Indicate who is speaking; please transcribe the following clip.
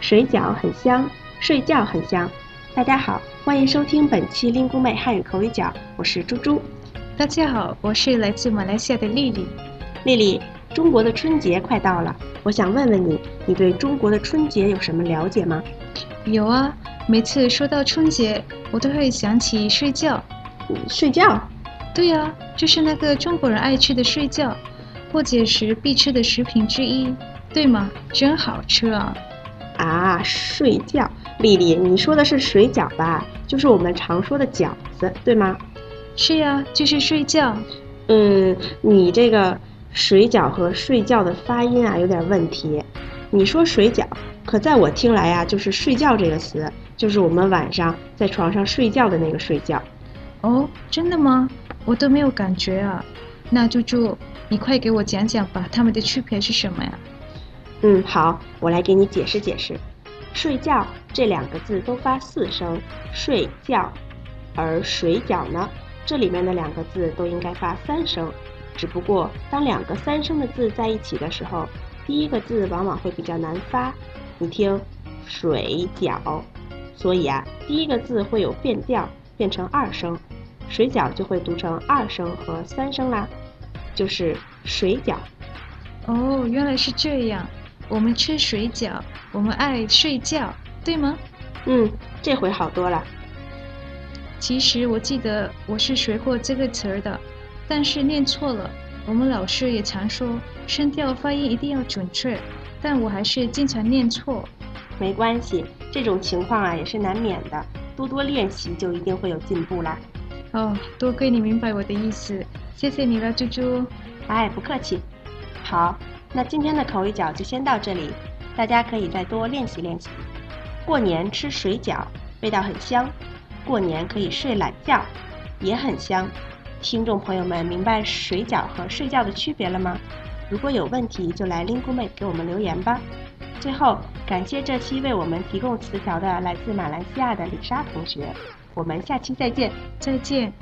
Speaker 1: 水饺很香，睡觉很香。大家好，欢迎收听本期林姑妹汉语口语角，我是猪猪。
Speaker 2: 大家好，我是来自马来西亚的丽丽。
Speaker 1: 丽丽，中国的春节快到了，我想问问你，你对中国的春节有什么了解吗？
Speaker 2: 有啊，每次说到春节，我都会想起睡觉。
Speaker 1: 睡觉？
Speaker 2: 对呀，就是那个中国人爱吃的睡觉，过节时必吃的食品之一，对吗？真好吃啊！
Speaker 1: 啊，睡觉，丽丽，你说的是水饺吧？就是我们常说的饺子，对吗？
Speaker 2: 是呀，就是睡觉。
Speaker 1: 嗯，你这个水饺和睡觉的发音啊有点问题。你说水饺，可在我听来呀，就是睡觉这个词，就是我们晚上在床上睡觉的那个睡觉。
Speaker 2: 哦，真的吗？我都没有感觉啊。那猪猪，你快给我讲讲吧，它们的区别是什么呀？
Speaker 1: 嗯，好，我来给你解释解释。睡觉这两个字都发四声，睡觉，而水饺呢，这里面的两个字都应该发三声。只不过当两个三声的字在一起的时候。第一个字往往会比较难发，你听，水饺，所以啊，第一个字会有变调，变成二声，水饺就会读成二声和三声啦，就是水饺。
Speaker 2: 哦，原来是这样，我们吃水饺，我们爱睡觉，对吗？
Speaker 1: 嗯，这回好多了。
Speaker 2: 其实我记得我是学过这个词儿的，但是念错了。我们老师也常说声调发音一定要准确，但我还是经常念错。
Speaker 1: 没关系，这种情况啊也是难免的，多多练习就一定会有进步啦。
Speaker 2: 哦，多亏你明白我的意思，谢谢你了，猪猪。
Speaker 1: 哎，不客气。好，那今天的口语角就先到这里，大家可以再多练习练习。过年吃水饺，味道很香；过年可以睡懒觉，也很香。听众朋友们，明白水饺和睡觉的区别了吗？如果有问题，就来 Lingu 妹给我们留言吧。最后，感谢这期为我们提供词条的来自马来西亚的李莎同学。我们下期再见，
Speaker 2: 再见。